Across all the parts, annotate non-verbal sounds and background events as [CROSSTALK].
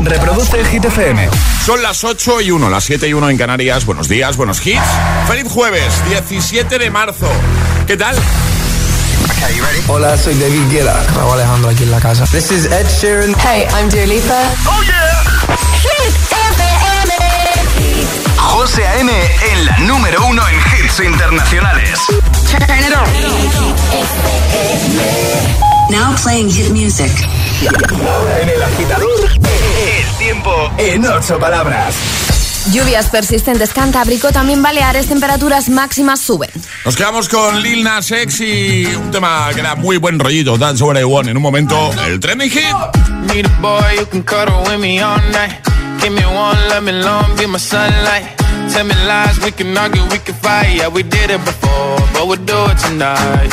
Reproduce el Hit FM. Son las 8 y 1, las 7 y 1 en Canarias. Buenos días, buenos hits. Feliz jueves, 17 de marzo. ¿Qué tal? Hola, soy David Guetta. Raúl Alejandro aquí en la casa. This is Ed Sheeran. Hey, I'm Dua Lipa. Oh yeah. Hit FM. José A.M. en la número uno en hits internacionales. Turn it on. Now playing hit music. Ahora en el agitador, el tiempo en ocho palabras. Lluvias persistentes Cantábrico, también Baleares, temperaturas máximas suben. Nos quedamos con Lil Nas X y un tema que da muy buen rollito, That's What I Want. En un momento, el trending hit. Need a boy you can cuddle with me all night. Give me one, let me long, be my sunlight. Tell me lies, we can argue, we can fight. Yeah, we did it before, but we'll do it tonight.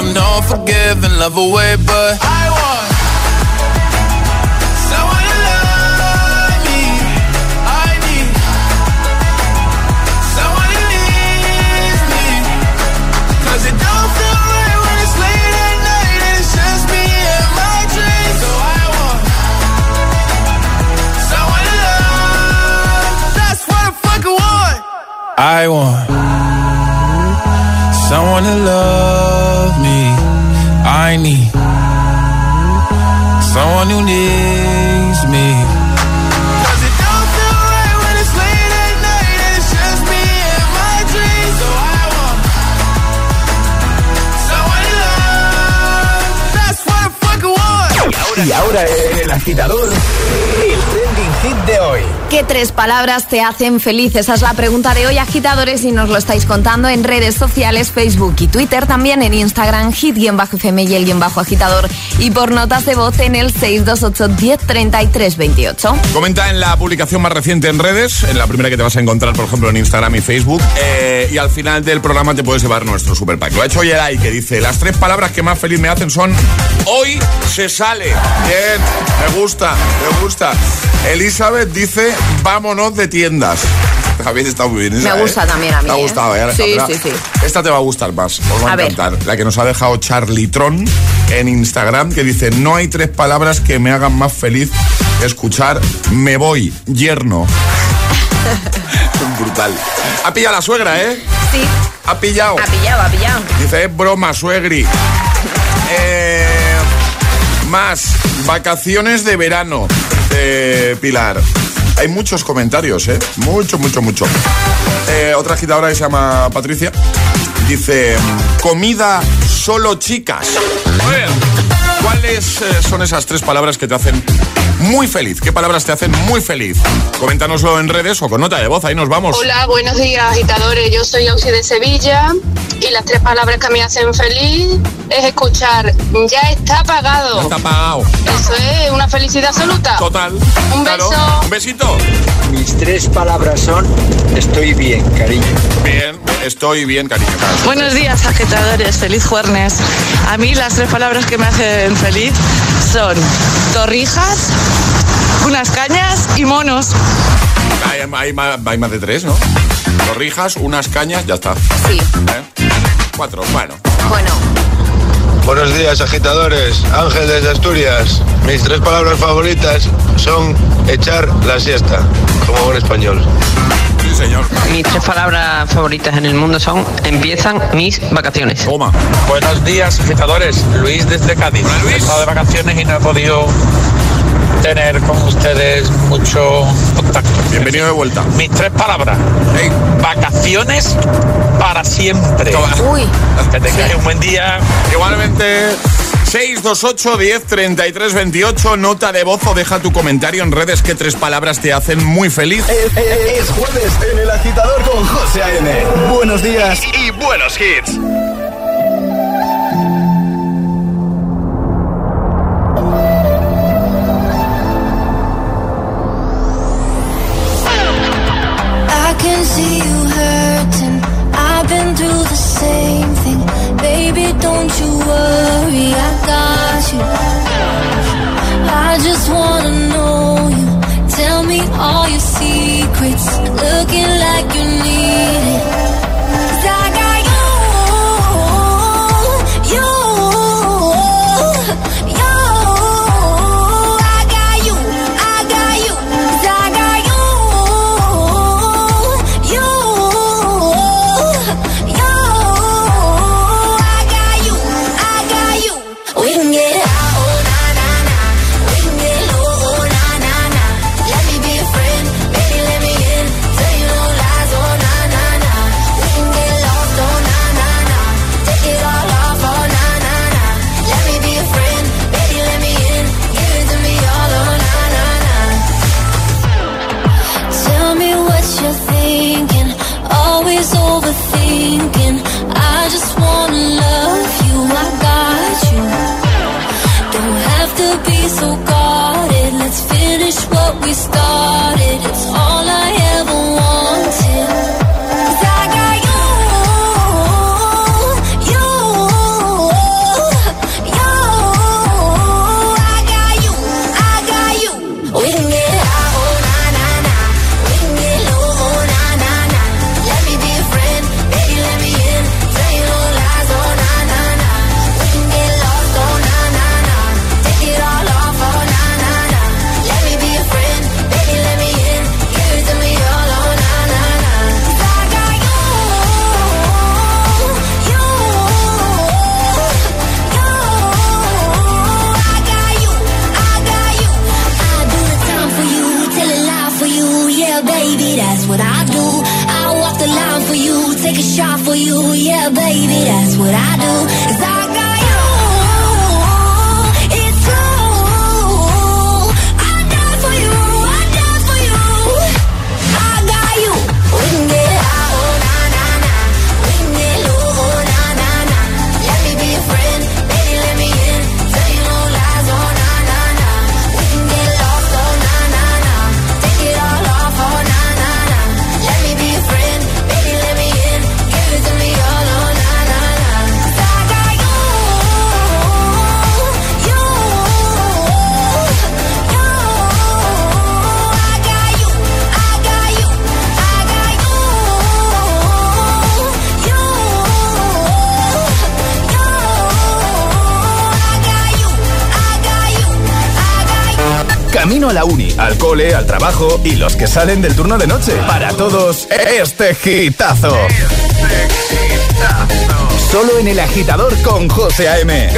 long. And I'm not forgiving, love away, but I want someone to love me. I need someone who needs me. 'Cause it don't feel right when it's late at night and it's just me and my dreams. So I want someone to love. That's what I fucking want. I want someone to love me. I need someone who needs me. 'Cause it don't feel right when it's late at night and it's just me and my dreams. So I want someone to love. That's what I fucking want. Y ahora el agitador, de hoy. ¿Qué tres palabras te hacen feliz? Esa es la pregunta de hoy, agitadores, y nos lo estáis contando en redes sociales, Facebook y Twitter, también en Instagram, hit-fm y el guion bajo agitador, y por notas de voz en el 628-103328. Comenta en la publicación más reciente en redes, en la primera que te vas a encontrar, por ejemplo, en Instagram y Facebook. eh, y al final del programa te puedes llevar nuestro super pack. Lo ha hecho Yeray, que dice: Las tres palabras que más feliz me hacen son hoy se sale. Bien, me gusta, me gusta. Elizabeth dice: Vámonos de tiendas. [LAUGHS] Habéis estado muy bien. esa, Me gusta ¿eh? también a mí, Te ha ¿eh? gustado, ¿eh? Sí, Esta- sí, sí. Esta te va a gustar más. Os va a, A ver. encantar. La que nos ha dejado Charlitron en Instagram, que dice: No hay tres palabras que me hagan más feliz escuchar me voy, yerno. [LAUGHS] Brutal. Ha pillado la suegra, ¿eh? Sí, Ha pillado. ha pillado, ha pillado. Dice, es broma, suegri. Eh, más, vacaciones de verano, Pilar. Hay muchos comentarios, ¿eh? Mucho, mucho, mucho. Eh, otra agitadora que se llama Patricia dice, comida solo chicas. ¿Cuáles eh, son esas tres palabras que te hacen muy feliz? ¿Qué palabras te hacen muy feliz? Coméntanoslo en redes o con nota de voz, ahí nos vamos. Hola, buenos días agitadores. Yo soy Auxi de Sevilla y las tres palabras que me hacen feliz es escuchar ya está pagado. Está pagado. Eso es una felicidad absoluta. Total. Un Claro. beso. Un besito. Mis tres palabras son estoy bien, cariño. Bien, estoy bien, cariño. Buenos días, agitadores. Feliz jueves. A mí las tres palabras que me hacen feliz son torrijas, unas cañas y monos. Hay, hay ma- hay más de tres, ¿no? Torrijas, unas cañas, ya está. Sí, ¿Eh? Cuatro, bueno. bueno. Buenos días, agitadores. Ángel desde Asturias. Mis tres palabras favoritas son echar la siesta, como buen español. Sí, señor. Mis tres palabras favoritas en el mundo son empiezan mis vacaciones. Toma. Buenos días, agitadores. Luis desde Cádiz. He estado de vacaciones y no he podido tener con ustedes mucho contacto. Bienvenido de vuelta. Mis tres palabras. Hey, Vacaciones para siempre. Toma. Uy. Que tengáis un buen día. igualmente. 628 10 33 28 Nota de voz o deja tu comentario en redes que tres palabras te hacen muy feliz. Es, es- es jueves en el agitador con José A.M. Buenos días y, y buenos hits. See baby, that's what I do. I walk the line for you, take a shot for you, yeah, baby, that's what I do. A la uni, al cole, al trabajo y los que salen del turno de noche. Para todos, este hitazo. Solo en el agitador con José A.M.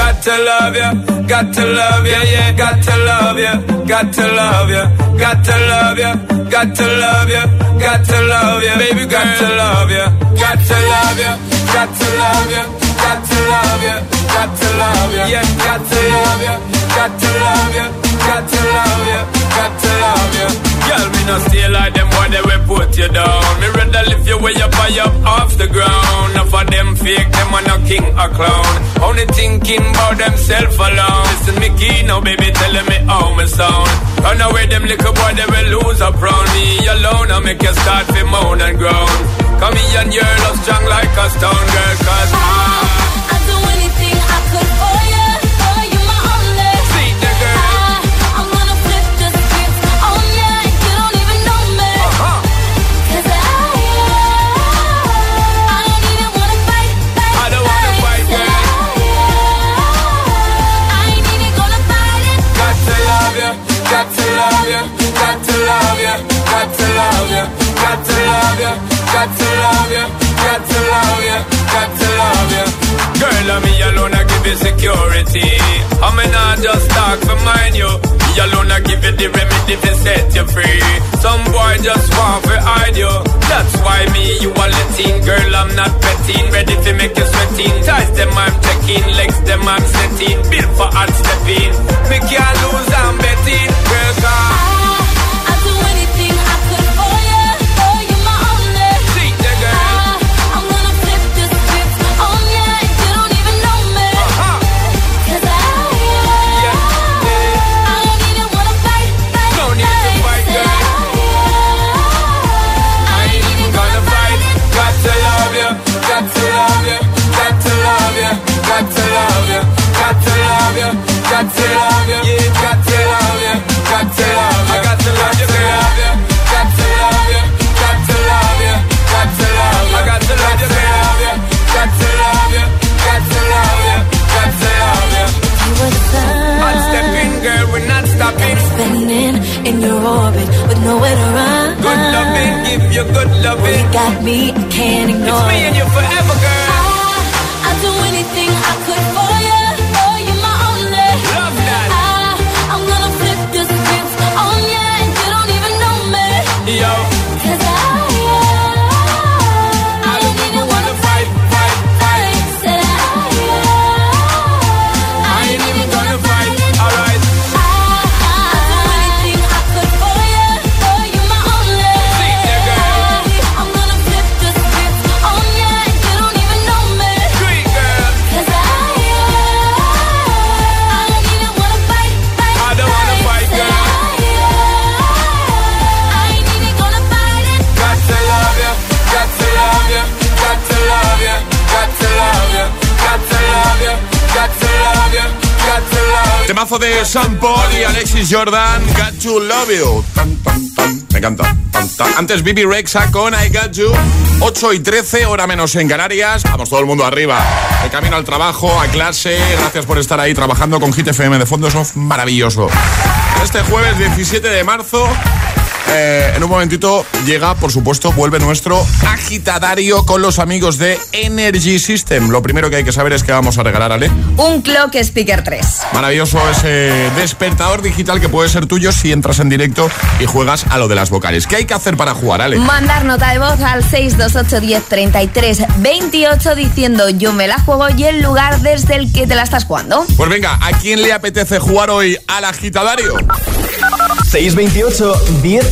Yeah, baby, got love ya, love ya, love yeah, to love ya. Girl, me no stay like them boy, they will put you down. Me rather lift you way up high up off the ground. Enough of them fake, them are no king or clown. Only thinking about themself alone. Listen me key now, baby, telling me how me sound. Run away, them little boy, they will lose up round me alone. I make you start to moan and groan. Come here and your love strong like a stone girl, cause I... Sam Paul y Alexis Jordan, Got to Love You. Me encanta. Antes Bibi Rexa con I Got You. 8 y 13, hora menos en Canarias. Vamos todo el mundo arriba. De camino al trabajo, a clase. Gracias por estar ahí trabajando con Hit FM de fondo. Eso es maravilloso. Este jueves 17 de marzo. Eh, en un momentito llega, por supuesto, vuelve nuestro agitadario con los amigos de Energy System. Lo primero que hay que saber es que vamos a regalar, Ale. Un Clock Speaker 3. Maravilloso ese despertador digital que puede ser tuyo si entras en directo y juegas a lo de las vocales. ¿Qué hay que hacer para jugar, Ale? Mandar nota de voz al 628 10 33 28 diciendo yo me la juego y el lugar desde el que te la estás jugando. Pues venga, ¿a quién le apetece jugar hoy al agitadario? 628 1033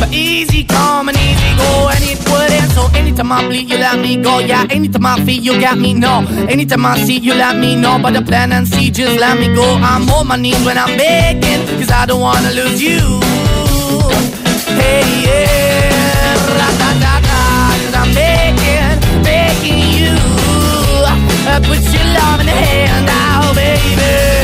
But easy come and easy go, and it wouldn't. So anytime I bleed, you let me go. Yeah, anytime I feel, you got me. No, anytime I see, you let me know. But the plan and see, just let me go. I'm on my knees when I'm begging, cause I don't wanna lose you. Hey, yeah, ra-da-da-da, cause I'm begging, begging you. Uh, put your love in the hand out, baby.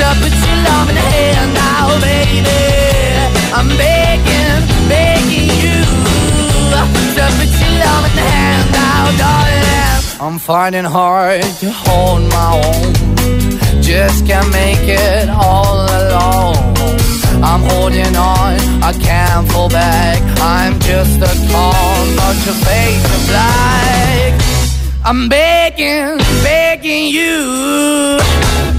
to put your love in the hand now, baby. I'm begging, begging you to put your love in the hand now, darling. I'm finding hard to hold my own. Just can't make it all alone. I'm holding on, I can't fall back. I'm just a call, not your face of black. I'm begging, begging you,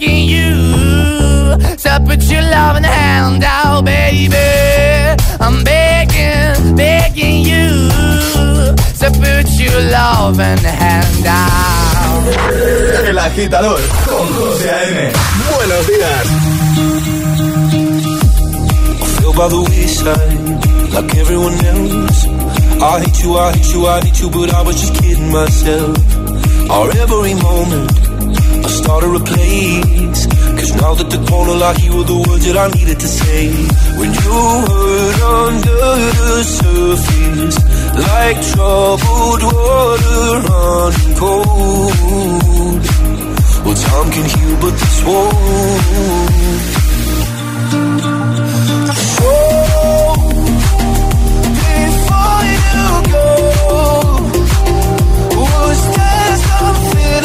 you to put your loving hand out, baby. I'm begging, begging you to put your loving hand out. El agitador con José A.M. Buenos días. feel by the wayside like everyone else. I hate you, I hate you, I hate you, but I was just kidding myself. Our every moment, I started a place. Cause now that the corner like you were the words that I needed to say. When you hurt under the surface, like troubled water running cold. Well, time can heal, but this won't.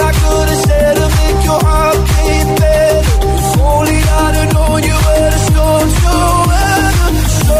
I could have said to make your heart beat better? If only I'd have known you were the storm to weather. So,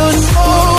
Make it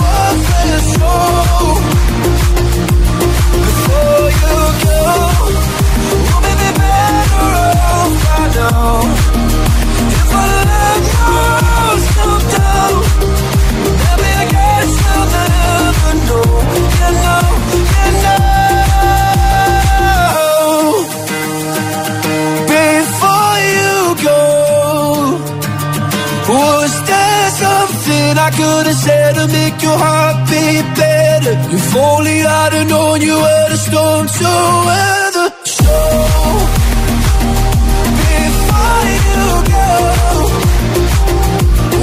only I'd have known you were the storm to weather. So, before you go,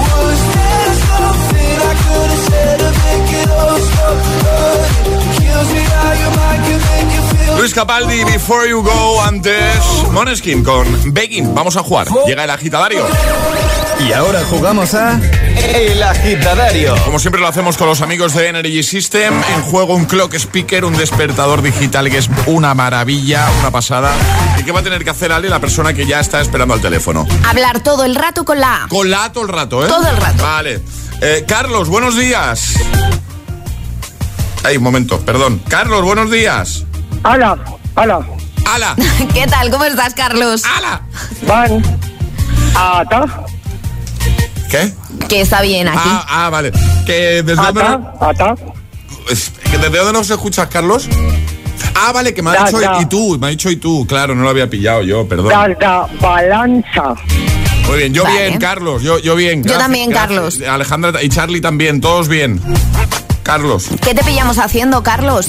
was there something I could have said to make it all stop how your mind make you feel. Luis Capaldi, Before You Go, antes Moneskin con Begging. Vamos a jugar. Llega el agitadario. Y ahora jugamos a El agitadario. Como siempre lo hacemos con los amigos de Energy System. En juego un clock speaker, un despertador digital que es una maravilla, una pasada. ¿Y qué va a tener que hacer Ale, la persona que ya está esperando al teléfono? Hablar todo el rato con la A. Con la A todo el rato, ¿eh? Todo el rato. Vale. Eh, Carlos, buenos días. Ay, un momento, perdón. Carlos, buenos días. Hola, hola. ¡Hala! [LAUGHS] ¿Qué tal? ¿Cómo estás, Carlos? ¡Hala! Van. Ata. ¿Qué? Que está bien aquí. Ah, ah, vale. Que desde dónde, Ata. es- que desde dónde nos escuchas, Carlos? Ah, vale, que me ha Da, dicho da. y tú, me ha dicho y tú, claro, no lo había pillado yo, perdón. Desde Balanza. Muy bien, yo Vale. bien, Carlos, yo, yo bien. Yo también, Carlos. Alejandra y Charlie también, todos bien. Carlos, ¿Qué te pillamos haciendo, Carlos?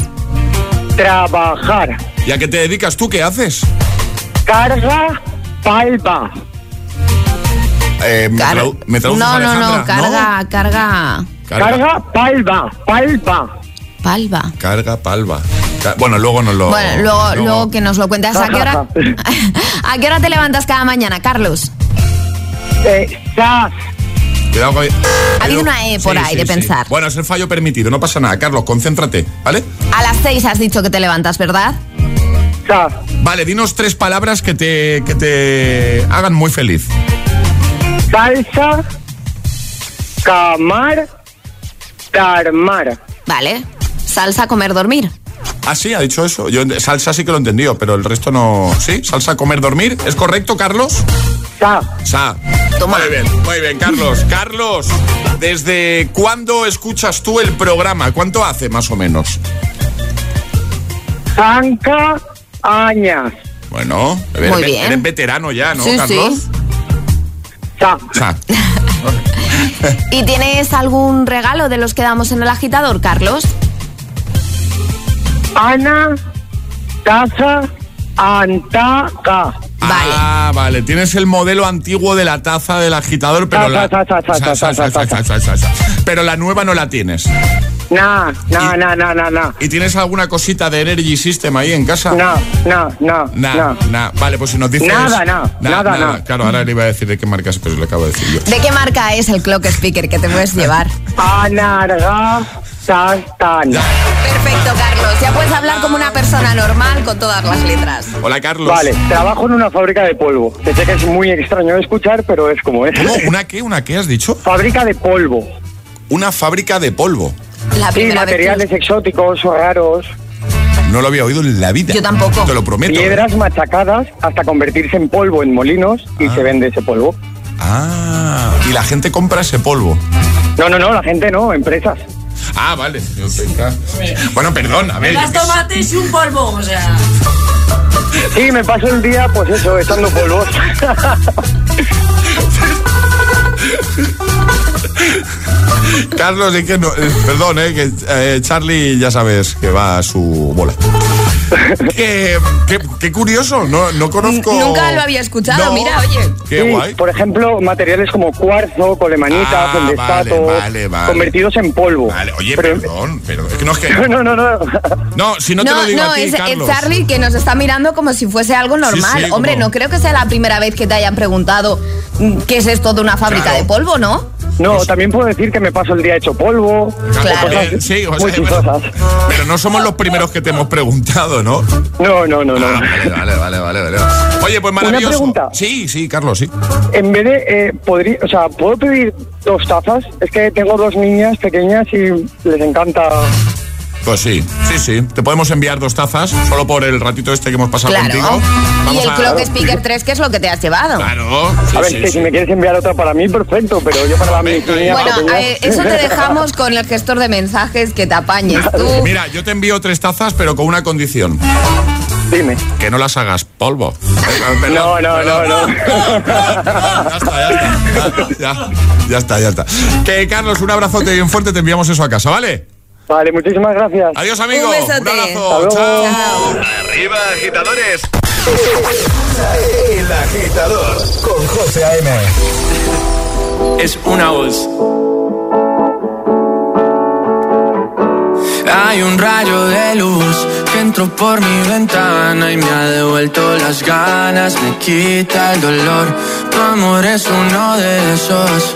Trabajar. ¿y a qué te dedicas tú? ¿Qué haces? Carga palma. Eh, ¿me, Car- tradu- me traduces, no, no, Alejandra? no, carga, carga, Carga, Carga palma. Palma. palva. carga palva. Bueno, luego nos lo... Bueno, luego, luego- luego que nos lo cuentes. ¿A qué hora? [LAUGHS] ¿A qué hora te levantas cada mañana, Carlos? Eh. Cuidado con- Ha habido una E por ahí de pensar. Bueno, es el fallo permitido, no pasa nada. Carlos, concéntrate, ¿vale? A las seis has dicho que te levantas, ¿verdad? Sas. Vale, dinos tres palabras que te, que te hagan muy feliz. Salsa. Camar. Tarmar. Vale. Salsa, comer, dormir. Ah, sí, ha dicho eso. Yo salsa sí que lo he entendido, pero el resto no. ¿Sí? Salsa, comer, dormir. ¿Es correcto, Carlos? Sa. Sa. Toma. Muy bien, muy bien, Carlos. Carlos, ¿desde cuándo escuchas tú el programa? ¿Cuánto hace más o menos? Zanca. Añas. Bueno, eres, Muy ve- bien. eres veterano ya, ¿no, Sí, Carlos? sí. [LAUGHS] ¿Y tienes algún regalo de los que damos en el agitador, Carlos? Ana. Taza. Antaca. Vale. Ah, vale. Tienes el modelo antiguo de la taza del agitador, la... Pero la nueva no la tienes. Na, na, na, na, na, na. ¿Y tienes alguna cosita de Energy System ahí en casa? Na, na, na, Nah, na. nah. Vale, pues si nos dices... Nada, nah, nada, nah. Claro, ahora le iba a decir de qué marca es, pero le acabo de decir yo. ¿De qué marca es el clock speaker que te puedes [LAUGHS] llevar? Anarga. Sastan. Perfecto, Carlos. Ya puedes hablar como una persona normal con todas las letras. Hola, Carlos. Vale, trabajo en una fábrica de polvo. Que sé que es muy extraño de escuchar, pero es como es. ¿Cómo? ¿Una qué? ¿Una qué has dicho? Fábrica de polvo. Una fábrica de polvo. La Sí, primera vez que- materiales exóticos o raros, No lo había oído en la vida. Yo tampoco. Te lo prometo. ¿eh? piedras machacadas hasta convertirse en polvo en molinos y se vende ese polvo. Ah, y la gente compra ese polvo. No, no, no, la gente no, empresas. Ah, vale. Bueno, perdón, a ver. Las tomates y un polvo, o sea. Sí, me paso el día, pues eso, echando polvos. [LAUGHS] [LAUGHS] Carlos, es que no, eh, perdón, eh, que eh, Charlie ya sabes que va a su bola. qué, qué- qué curioso, no, no conozco. Nunca lo había escuchado, No. mira, oye. Qué Sí, guay. Por ejemplo, materiales como cuarzo, colemanitas, Ah, feldespato, vale, vale, vale. convertidos en polvo. Vale, oye, Pero- perdón, pero es que no es que. [LAUGHS] No, no, no. No, si no, te lo digo no, a ti, es, es Carlos. Charlie que nos está mirando como si fuese algo normal. sí, Hombre, como- no creo que sea la primera vez que te hayan preguntado mm, qué es esto de una fábrica Claro. de polvo, ¿no? No, también puedo decir que me paso el día hecho polvo. Claro. o cosas sí, o sea. Pero no somos los primeros que te hemos preguntado, ¿no? No, no, no, no. Ah, vale, vale, vale, vale, vale. Oye, pues Una maravilloso. pregunta. Sí, sí, Carlos, sí. En vez de, eh, podría, o sea, ¿puedo pedir dos tazas? Es que tengo dos niñas pequeñas y les encanta. Pues sí, sí, sí. Te podemos enviar dos tazas solo por el ratito este que hemos pasado Claro. contigo. Y el a- Clock Speaker 3, que es lo que te has llevado. Claro. sí, a ver, sí, si me quieres enviar otra para mí, perfecto, pero yo para mis niñas Bueno, eh, eso te [LAUGHS] dejamos con el gestor de mensajes que te apañes tú. Mira, yo te envío tres tazas, pero con una condición. Dime. Que no las hagas polvo. Perdón, No, no, no, no. Ya está, ya está. Ya, ya está, ya está. Que Carlos, un abrazote bien fuerte, te enviamos eso a casa, ¿vale? Vale, muchísimas gracias. Adiós, amigo. Un besote. abrazo. Hasta luego. Chao. Arriba, agitadores. El agitador con José A.M. es una voz. Hay un rayo de luz que entró por mi ventana y me ha devuelto las ganas, me quita el dolor. Tu amor es uno de esos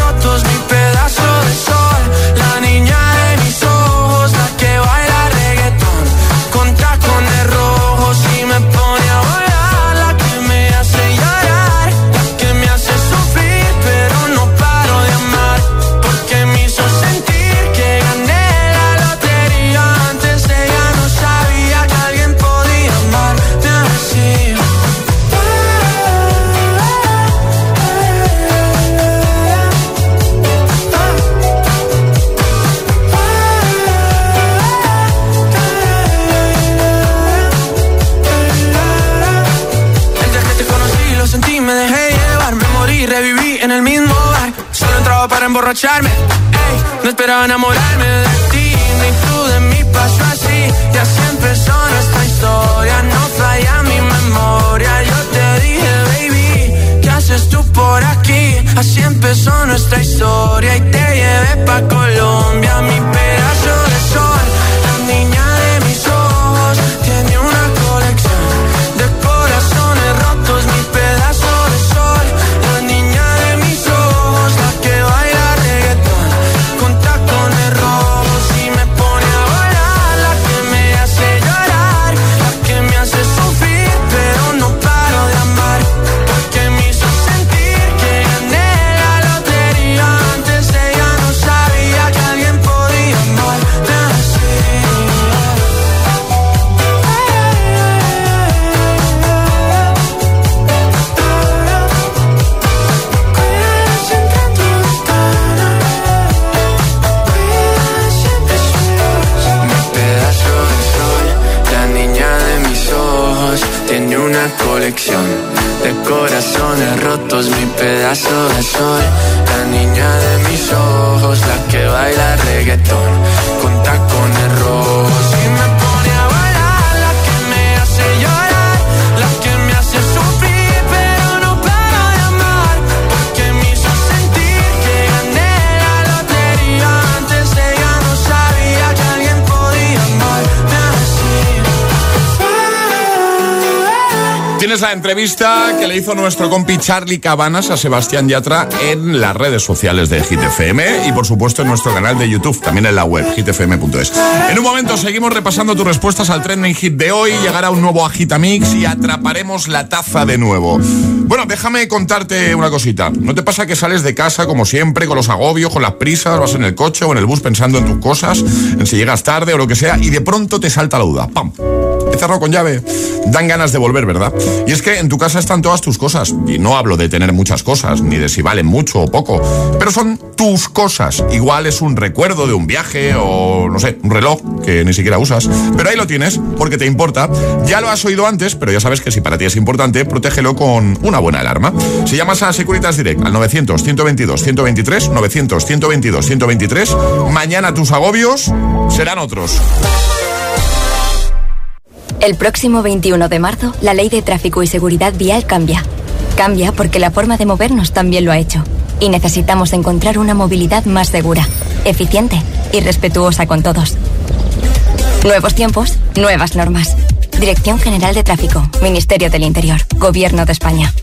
Emborracharme. Ey, no esperaba enamorarme La entrevista que le hizo nuestro compi Charlie Cabanas a Sebastián Yatra en las redes sociales de GTFM y por supuesto en nuestro canal de YouTube, también en la web gtfm.es. En un momento seguimos repasando tus respuestas al trending hit de hoy, llegará un nuevo Agitamix y atraparemos la taza de nuevo. Bueno, déjame contarte una cosita. ¿No te pasa que sales de casa como siempre, con los agobios, con las prisas, vas en el coche o en el bus pensando en tus cosas, en si llegas tarde o lo que sea, y de pronto te salta la duda? ¡Pam! He con llave. Dan ganas de volver, ¿verdad? Y es que en tu casa están todas tus cosas. Y no hablo de tener muchas cosas, ni de si valen mucho o poco. Pero son tus cosas. Igual es un recuerdo de un viaje o, no sé, un reloj que ni siquiera usas. Pero ahí lo tienes, porque te importa. Ya lo has oído antes, pero ya sabes que si para ti es importante, protégelo con una buena alarma. Si llamas a Securitas Direct al 900-122-123, 900-122-123, mañana tus agobios serán otros. El próximo 21 de marzo, la ley de tráfico y seguridad vial cambia. Cambia porque la forma de movernos también lo ha hecho. Y necesitamos encontrar una movilidad más segura, eficiente y respetuosa con todos. Nuevos tiempos, nuevas normas. Dirección General de Tráfico, Ministerio del Interior, Gobierno de España.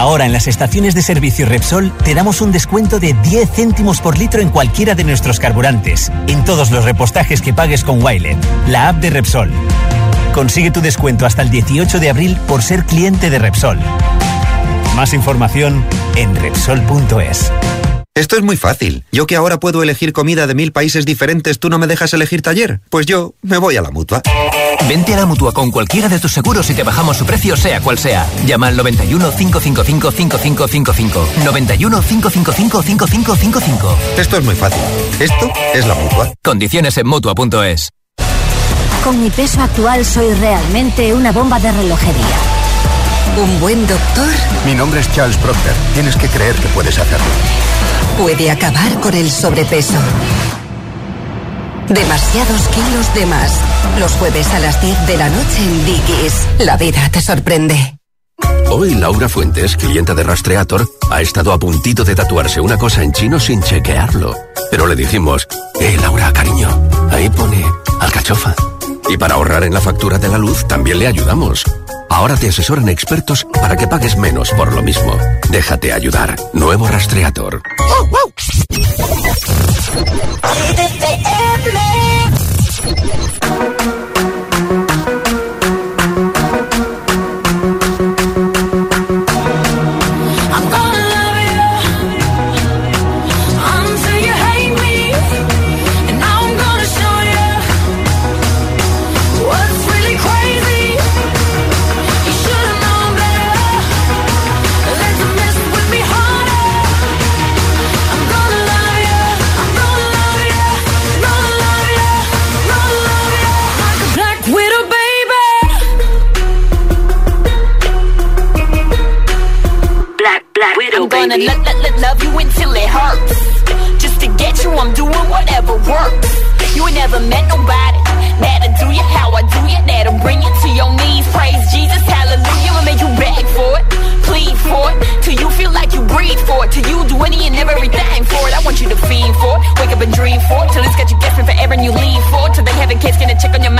Ahora en las estaciones de servicio Repsol te damos un descuento de 10 céntimos por litro en cualquiera de nuestros carburantes, en todos los repostajes que pagues con Wilet, la app de Repsol. Consigue tu descuento hasta el 18 de abril por ser cliente de Repsol. Más información en Repsol.es. Esto es muy fácil. Yo que ahora puedo elegir comida de mil países diferentes, ¿tú no me dejas elegir taller? Pues yo me voy a la mutua. Vente a la mutua con cualquiera de tus seguros y te bajamos su precio, sea cual sea. Llama al 91 555 5555. 91 555 5555. Esto es muy fácil. Esto es la mutua. Condiciones en mutua.es. Con mi peso actual soy realmente una bomba de relojería. ¿Un buen doctor? Mi nombre es Charles Proctor. Tienes que creer que puedes hacerlo. Puede acabar con el sobrepeso. Demasiados kilos de más. Los jueves a las 10 de la noche en Dickies. La vida te sorprende. Hoy Laura Fuentes, clienta de Rastreator, ha estado a puntito de tatuarse una cosa en chino sin chequearlo. Pero le dijimos, eh, Laura, cariño, ahí pone alcachofa. Y para ahorrar en la factura de la luz también le ayudamos. Ahora te asesoran expertos para que pagues menos por lo mismo. Déjate ayudar. Nuevo Rastreator. I'm I'm gonna lo- lo- lo- love you until it hurts. Just to get you, I'm doing whatever works. You ain't never met nobody that'll do you how I do you. That'll bring you to your knees. Praise Jesus, hallelujah. I'ma make you beg for it, plead for it, till you feel like you breathe for it. Till you do any and everything for it. I want you to fiend for it, wake up and dream for it, till it's got you guessing forever and you lean for it. Till they have a case, gonna check on your man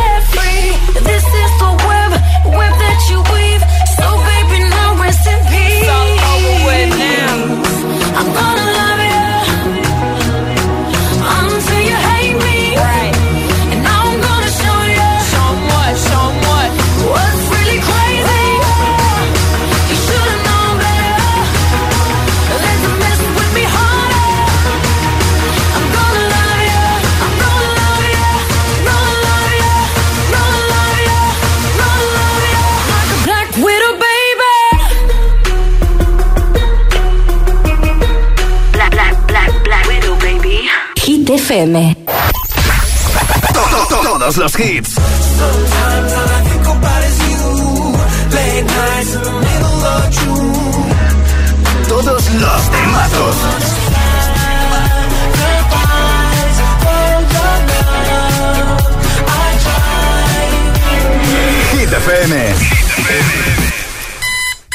the middle of June. Todos los temazos. Hit FM.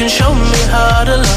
can show me how to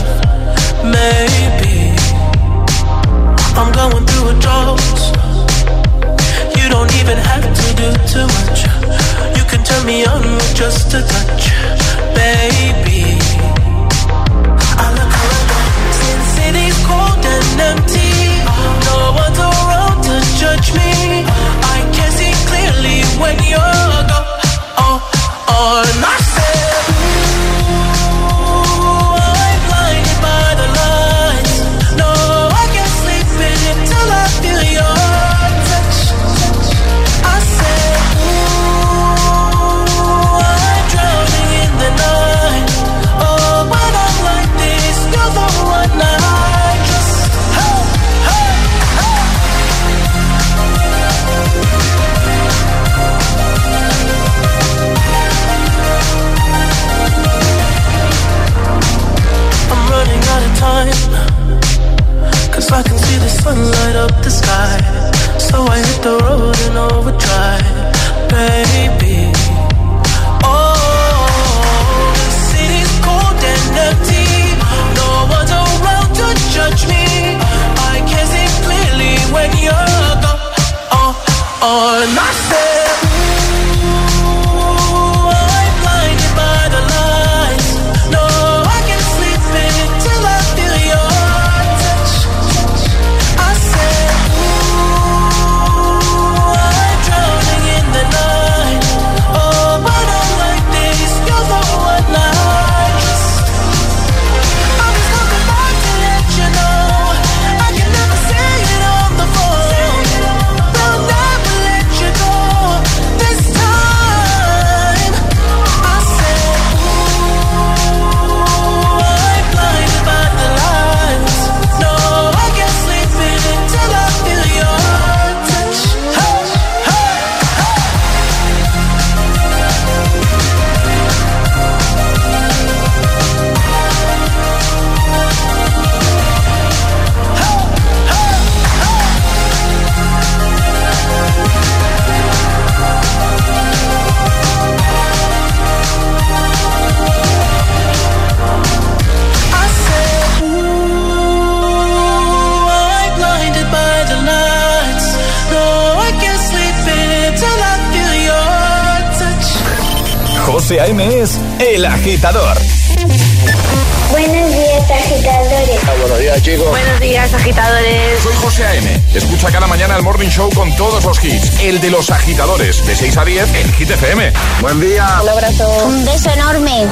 El de los agitadores, de 6 a 10 en Hit FM. Buen día. Un abrazo. Un beso enorme.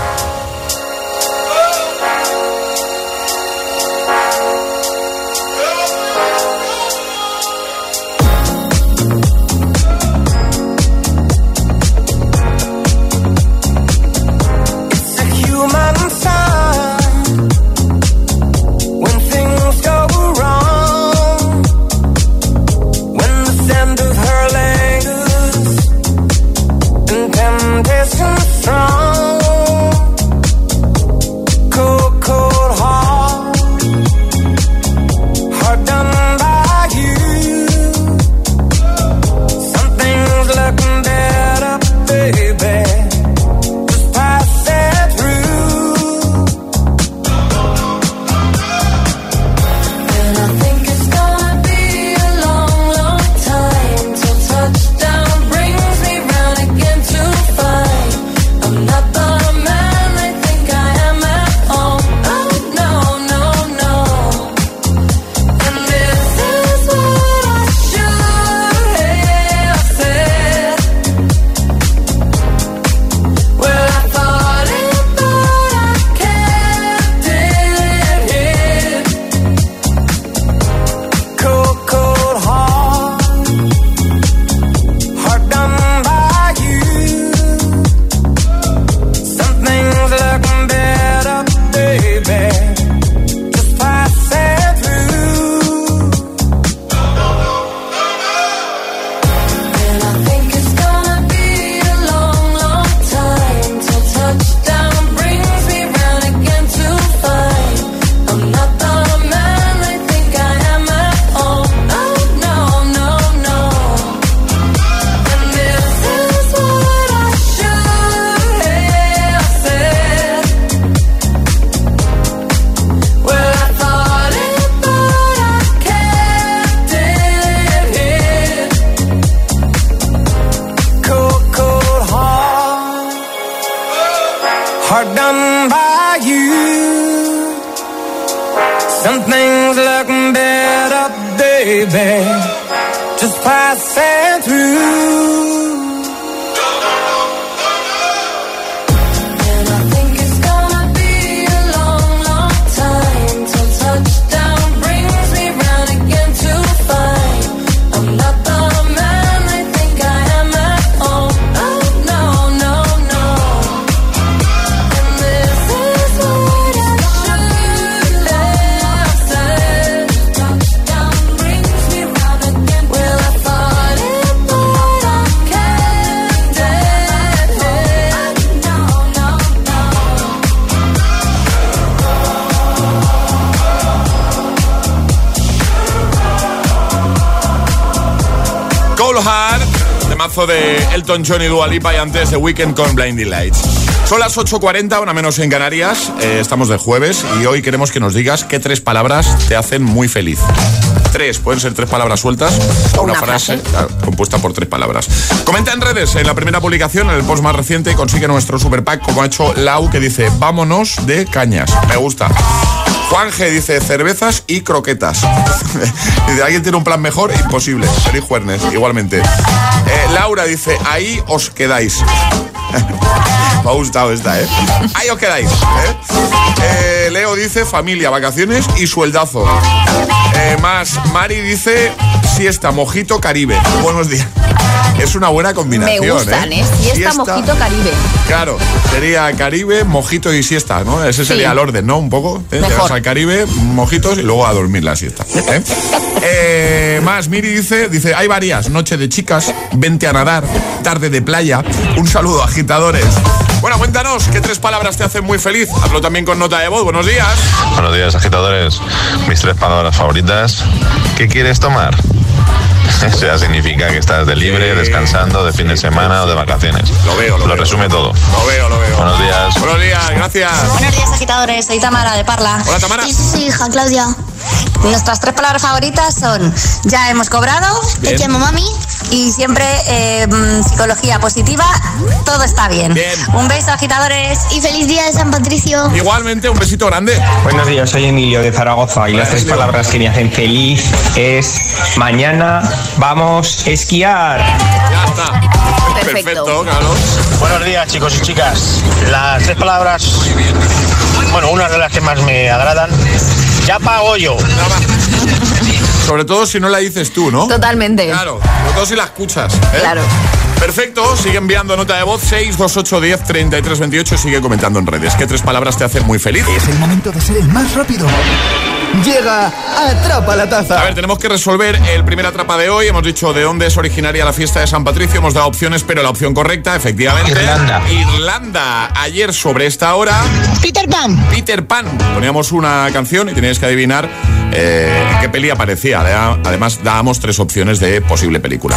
Temazo de Elton John y Dua Lipa y antes de Weekend con Blinding Lights. Son las 8.40, una menos en Canarias, eh, estamos de jueves y hoy queremos que nos digas qué tres palabras te hacen muy feliz. Tres, pueden ser tres palabras sueltas o una, una frase, frase. claro, compuesta por tres palabras. Comenta en redes, en la primera publicación, en el post más reciente, consigue nuestro super pack como ha hecho Lau que dice, vámonos de cañas. Me gusta. Juan G dice cervezas y croquetas. [LAUGHS] dice, ¿alguien tiene un plan mejor? Imposible. Feliz jueves, igualmente. Eh, Laura dice, ahí os quedáis. [LAUGHS] Me ha gustado esta, ¿eh? Ahí os quedáis. ¿eh? Eh, Leo dice familia, vacaciones y sueldazo. Más, Mari dice siesta, mojito, caribe. Buenos días. Es una buena Me combinación. gustan, ¿eh? ¿eh? Siesta, mojito, caribe. Claro, sería Caribe, mojito y siesta, ¿no? Ese sería Sí. el orden, ¿no? Un poco. ¿eh? Mejor. Llegas al Caribe, mojitos y luego a dormir la siesta. ¿eh? [LAUGHS] Eh, más, Miri dice, dice, hay varias, noche de chicas, vente a nadar, tarde de playa, un saludo agitadores. Bueno, cuéntanos, ¿qué tres palabras te hacen muy feliz? Hazlo también con nota de voz, buenos días. Buenos días, agitadores. Mis tres palabras favoritas. ¿Qué quieres tomar? [LAUGHS] O sea, significa que estás de libre, descansando, de fin de semana o de vacaciones. Lo veo, lo, Lo resume todo. Lo veo, lo veo. Buenos días. Buenos días, gracias. Buenos días, agitadores. Soy Tamara de Parla. Hola, Tamara. Y su hija, Claudia. Nuestras tres palabras favoritas son ya hemos cobrado, Bien. te llamo mami y siempre eh, mm, psicología positiva, todo está bien. Bien. Un beso agitadores y feliz día de San Patricio. Igualmente, un besito grande. Buenos días, soy Emilio de Zaragoza y las tres palabras que me hacen feliz es mañana vamos a esquiar. Ya está. Perfecto, claro. Buenos días, chicos y chicas. Las tres palabras, bueno, una de las que más me agradan. Ya pago yo. Sobre todo si no la dices tú, ¿no? Totalmente. Claro, sobre todo si la escuchas. ¿eh? Claro. Perfecto, sigue enviando nota de voz 628 10 33 28 sigue comentando en redes. ¿Qué tres palabras te hacen muy feliz? Es el momento de ser el más rápido. Llega Atrapa la Taza. A ver, tenemos que resolver el primer atrapa de hoy. Hemos dicho de dónde es originaria la fiesta de San Patricio. Hemos dado opciones, pero la opción correcta, efectivamente. Irlanda. Irlanda. Ayer sobre esta hora. Peter Pan. Peter Pan. Poníamos una canción y teníais que adivinar eh, en qué peli aparecía. Adem- Además, dábamos tres opciones de posible película.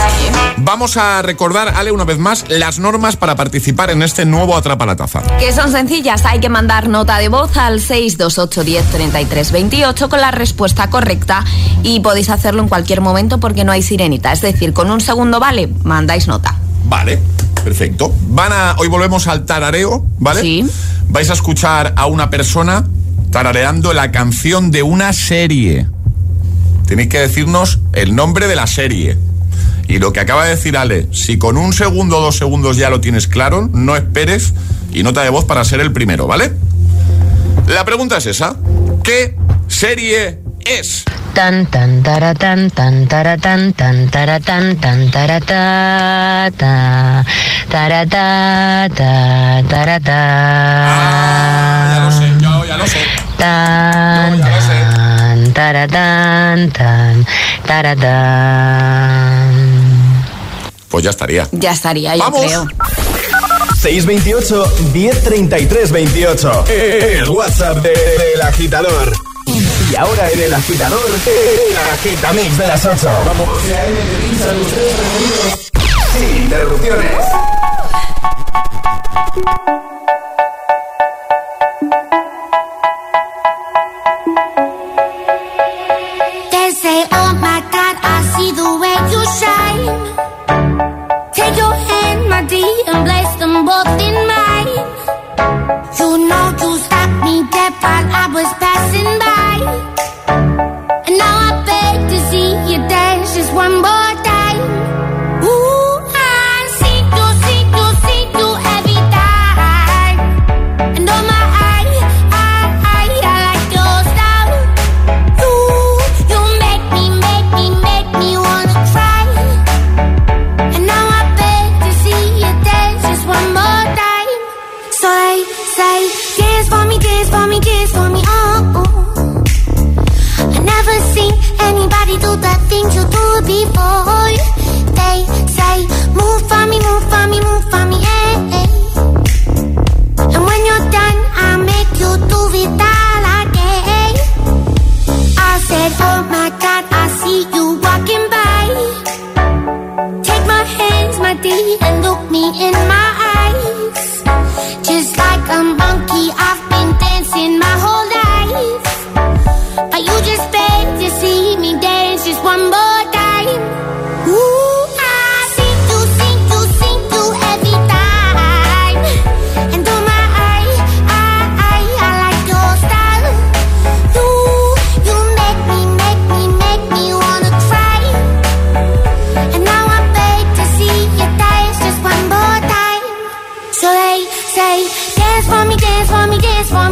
Vamos a recordar, Ale, una vez más, las normas para participar en este nuevo Atrapa la Taza. Que son sencillas, hay que mandar nota de voz al 628 10 33 28 con la respuesta correcta y podéis hacerlo en cualquier momento porque no hay sirenita, es decir, con un segundo vale, mandáis nota. Vale, perfecto. Van a, hoy volvemos al tarareo, ¿vale? Sí. Vais a escuchar a una persona tarareando la canción de una serie. Tenéis que decirnos el nombre de la serie. Y lo que acaba de decir Ale, si con un segundo o dos segundos ya lo tienes claro, no esperes y nota de voz para ser el primero, ¿vale? La pregunta es esa. ¿Qué serie es? Tan tan tara tan tan tara tan tan tara tan tan tara ta ta tara ta ta tara ta. ya lo sé, yo ya lo sé. Tan tan tara tan tan tara tan. Pues ya estaría. Ya estaría, yo creo. 628 1033 28. El WhatsApp de- del agitador. Y ahora en el agitador, el agitamix de las 8. Vamos. Sin interrupciones. They say, oh my God, I see the way you shine. Me, dance oh.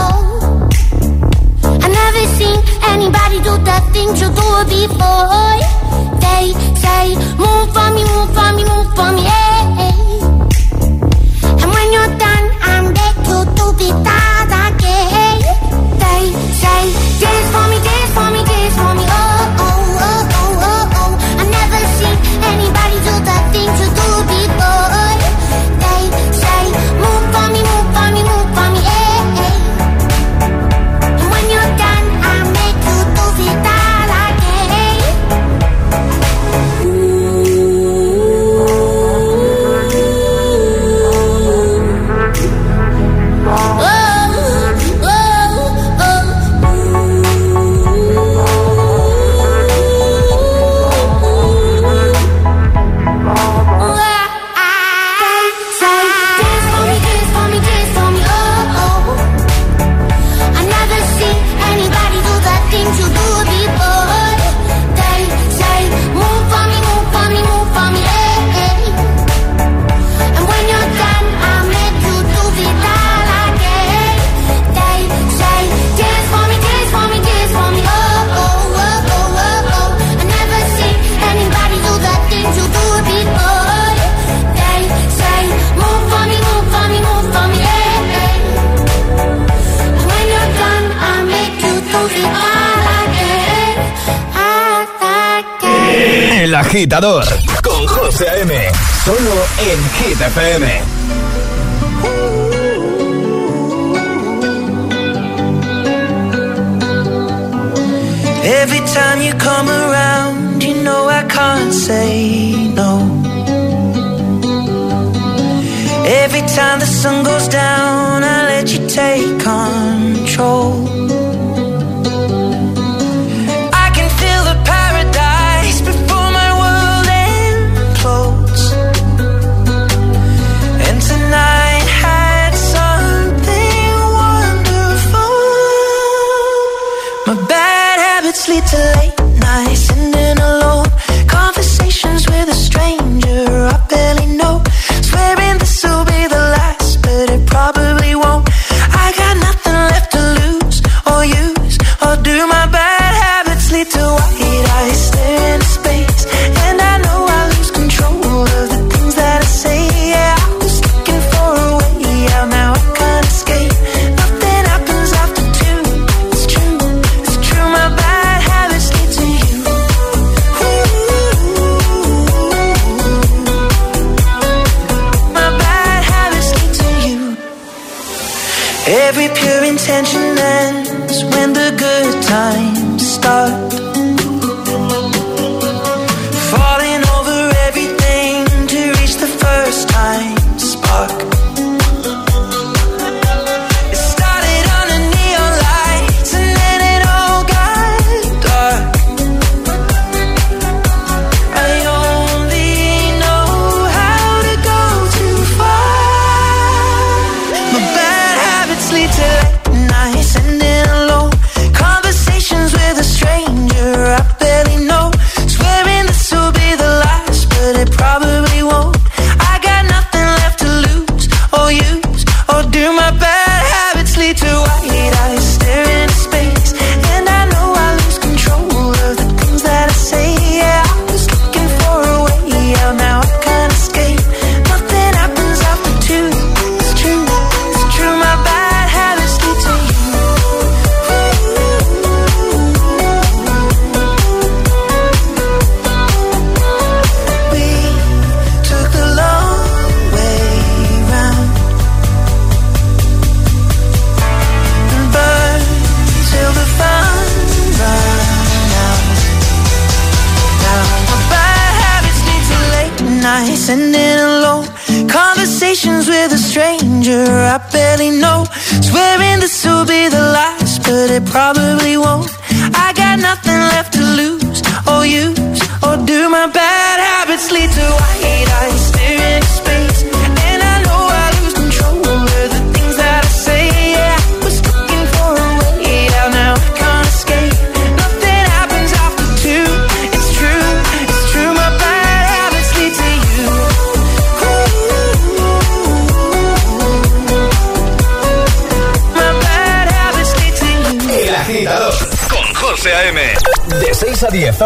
oh. I never seen anybody do the things you do before. They say, move for me, move for me, move for me, eh. And when you're done, I'm back to do it all agitador con José M. Solo en Hit FM. Every time you come around, you know I can't say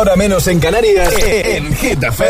hora menos en Canarias, en Getafe.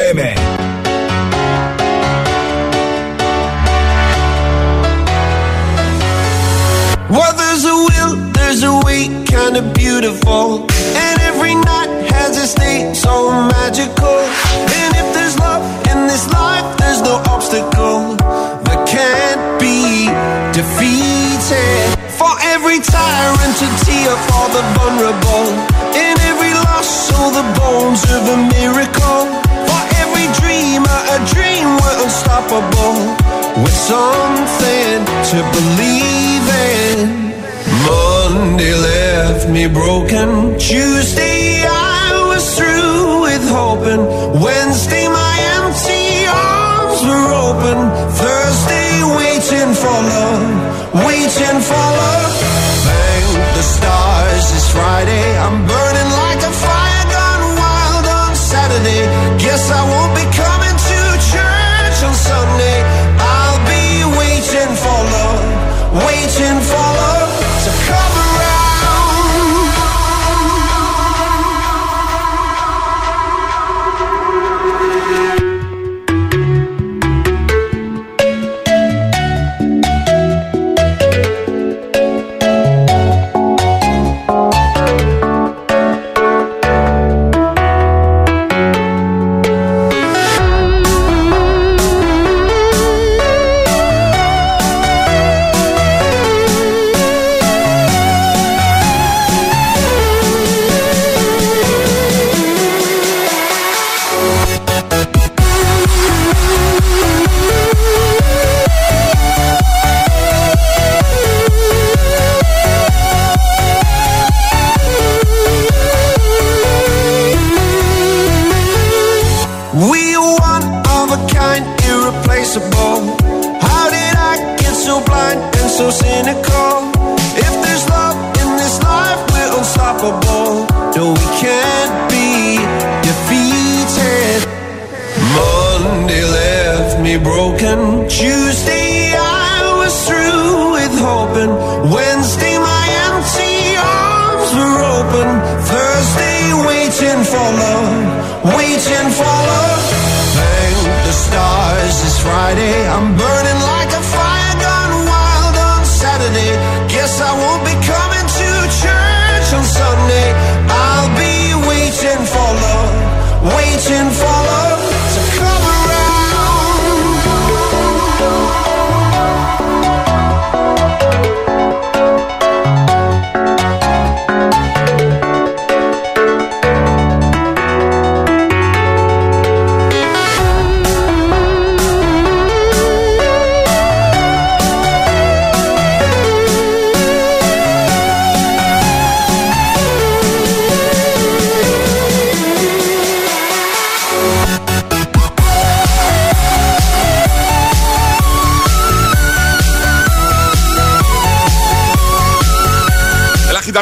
me broken. Tuesday, I was through with hoping. Wednesday, my empty arms were open. Thursday, waiting for love, waiting for love. Thank the stars, it's Friday, I'm burning.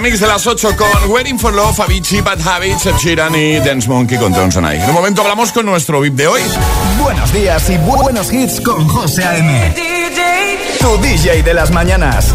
mix de las 8 con Waiting for Love, Avicii, Bad Habits, Ed y Dance Monkey con Thompson ahí. En un momento hablamos con nuestro VIP de hoy. Buenos días y buenos hits con José A.M. Tu DJ de las mañanas.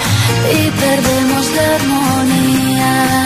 y perdemos la armonía.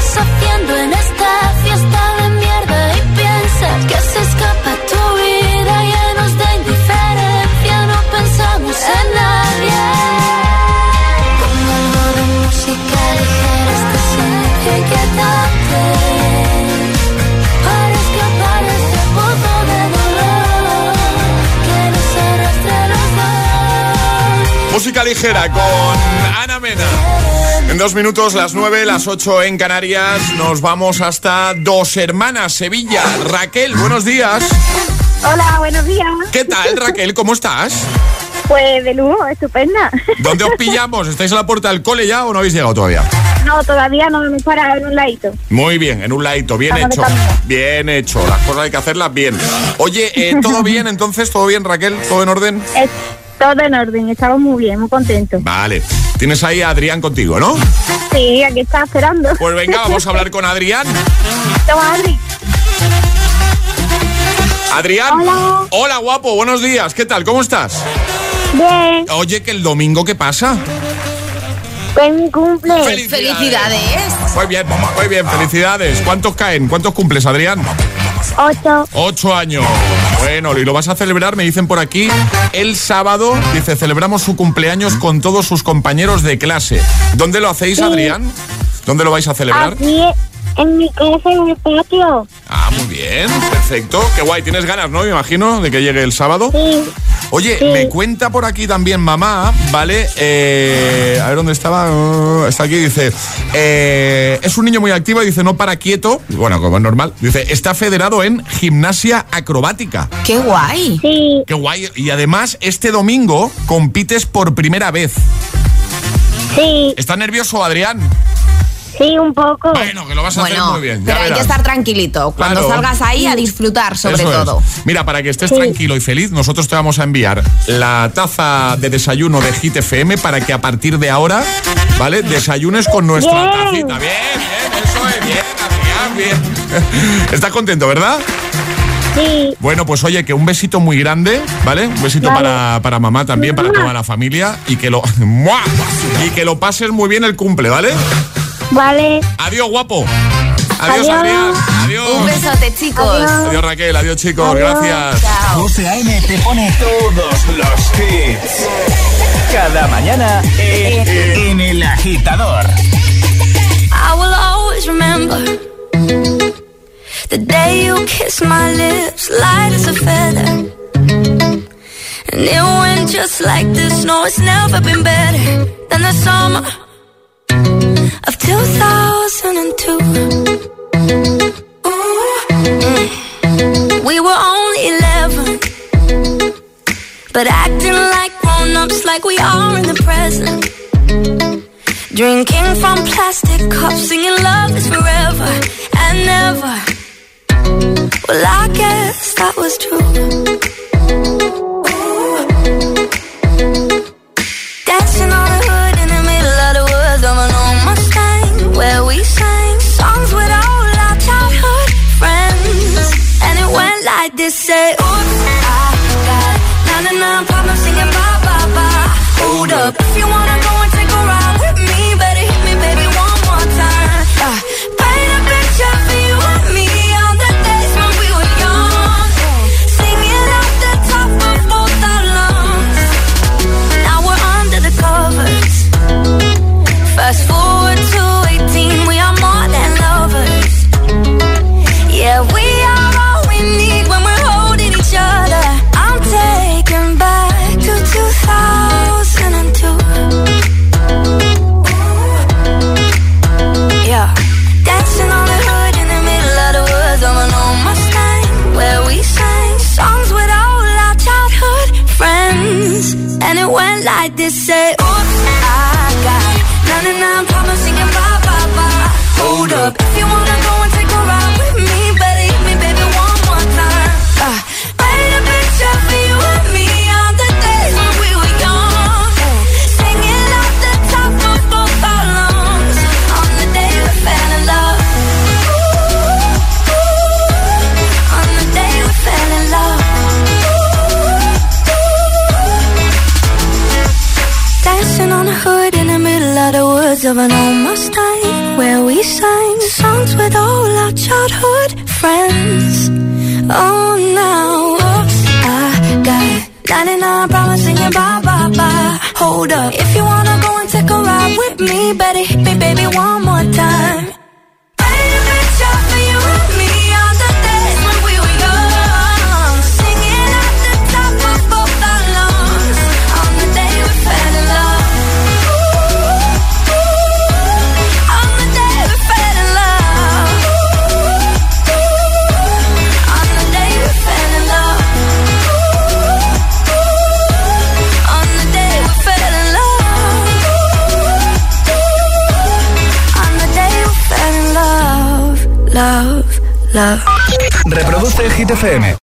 estás haciendo en esta fiesta de mierda? Y piensa que se escapa tu vida llenos de indiferencia. No pensamos en nadie. Con algo de música ligera, estás inquietante. Música ligera con Ana Mena. En dos minutos, las nueve, las ocho en Canarias, nos vamos hasta Dos Hermanas, Sevilla. Raquel, buenos días. Hola, buenos días. ¿Qué tal, Raquel? ¿Cómo estás? Pues de lujo, estupenda. ¿Dónde os pillamos? ¿Estáis a la puerta del cole ya o no habéis llegado todavía? No, todavía no, me para en un ladito. Muy bien, en un ladito, bien hecho. Bien hecho, las cosas hay que hacerlas bien. Oye, eh, ¿todo [LAUGHS] bien entonces? ¿Todo bien, Raquel? ¿Todo en orden? Todo en orden, estamos muy bien, muy contentos. Vale. Tienes ahí a Adrián contigo, ¿no? Sí, aquí está esperando. Pues venga, vamos a hablar con Adrián. Toma, Adri. Adrián. Hola. guapo, buenos días. ¿Qué tal? ¿Cómo estás? Bien, Oye, que el domingo, ¿qué pasa? pues mi cumple. Felicidades. Muy bien, muy bien, felicidades. ¿Cuántos caen? ¿Cuántos cumples, Adrián? Ocho. Ocho años. Bueno, y lo vas a celebrar, me dicen por aquí, el sábado. Dice, celebramos su cumpleaños con todos sus compañeros de clase. ¿Dónde lo hacéis, Sí. Adrián? ¿Dónde lo vais a celebrar? Aquí en mi casa, en el patio. Ah, muy bien, perfecto. Qué guay, tienes ganas, ¿no? Me imagino, de que llegue el sábado. Sí. Oye, Sí. me cuenta por aquí también mamá, ¿vale? Eh, a ver dónde estaba. Uh, está aquí, dice. eh, es un niño muy activo y dice, no para quieto. Bueno, como es normal. Dice, está federado en gimnasia acrobática. Qué guay. Sí. Qué guay. Y además, este domingo compites por primera vez. Sí. ¿Estás nervioso, Adrián? Sí, un poco. Bueno, que lo vas a hacer muy bien. ya pero hay que estar tranquilito. Cuando Claro. salgas ahí a disfrutar, sobre Eso es. todo. Mira, para que estés tranquilo y feliz, nosotros te vamos a enviar la taza de desayuno de Hit FM para que a partir de ahora, ¿vale? Desayunes con nuestra Bien. tacita. Bien, bien, eso es bien, Adrián, bien. [LAUGHS] ¿Estás contento, verdad? Sí. Bueno, pues oye, que un besito muy grande, ¿vale? Un besito Vale. para, para mamá también, para toda la familia y que lo [LAUGHS] ¡Mua! y que lo pases muy bien el cumple, ¿vale? Vale. Adiós, guapo. Adiós, Adiós. Adrián. Adiós. Un besote, chicos. Adiós, Raquel. Adiós, chicos. Gracias. Chao. José A.M. te pone todos los hits. Cada mañana en, en El Agitador. I will always remember the day you kissed my lips, light as a feather. And it went just like this. No, it's never been better than the summer Well, I guess that was true. This: say, Oops, I got 99 problems singing bye bye bye. Hold up, if you wanna go